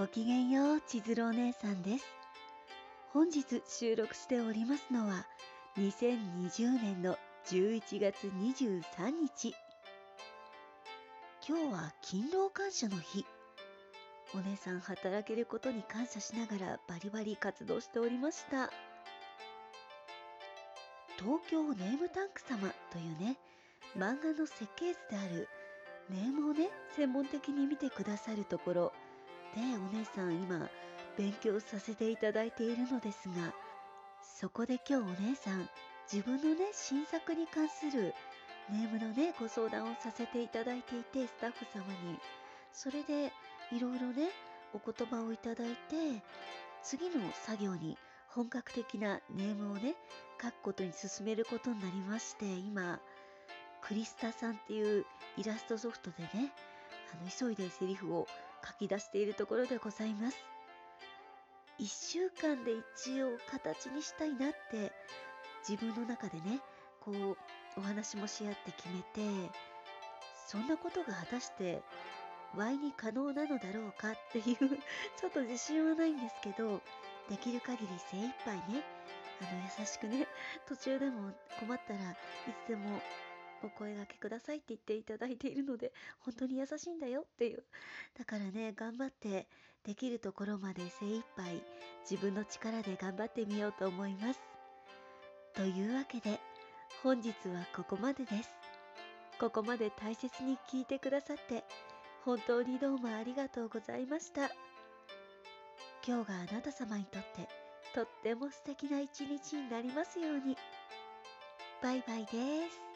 ごきげんよう、千鶴お姉さんです。本日収録しておりますのは、2020年の11月23日。今日は勤労感謝の日。お姉さん働けることに感謝しながらバリバリ活動しておりました。東京ネームタンク様というね、漫画の設計図であるネームをね、専門的に見てくださるところ、で、お姉さん今、勉強させていただいているのですが、そこで今日お姉さん、自分のね、新作に関するネームのね、ご相談をさせていただいていて、スタッフ様に。それで、いろいろね、お言葉をいただいて、次の作業に本格的なネームをね、書くことに進めることになりまして、今、クリスタさんっていうイラストソフトでね、あの、急いでセリフを書き出しているところでございます。1週間で一応形にしたいなって自分の中でね、こうお話もし合って決めて、そんなことが果たして Y に可能なのだろうかっていうちょっと自信はないんですけど、できる限り精一杯ね、あの優しくね、途中でも困ったらいつでもお声がけくださいって言っていただいているので、本当に優しいんだよっていう。だからね、頑張ってできるところまで精一杯自分の力で頑張ってみようと思います。というわけで、本日はここまでです。ここまで大切に聞いてくださって、本当にどうもありがとうございました。今日があなた様にとってとっても素敵な一日になりますように。バイバイです。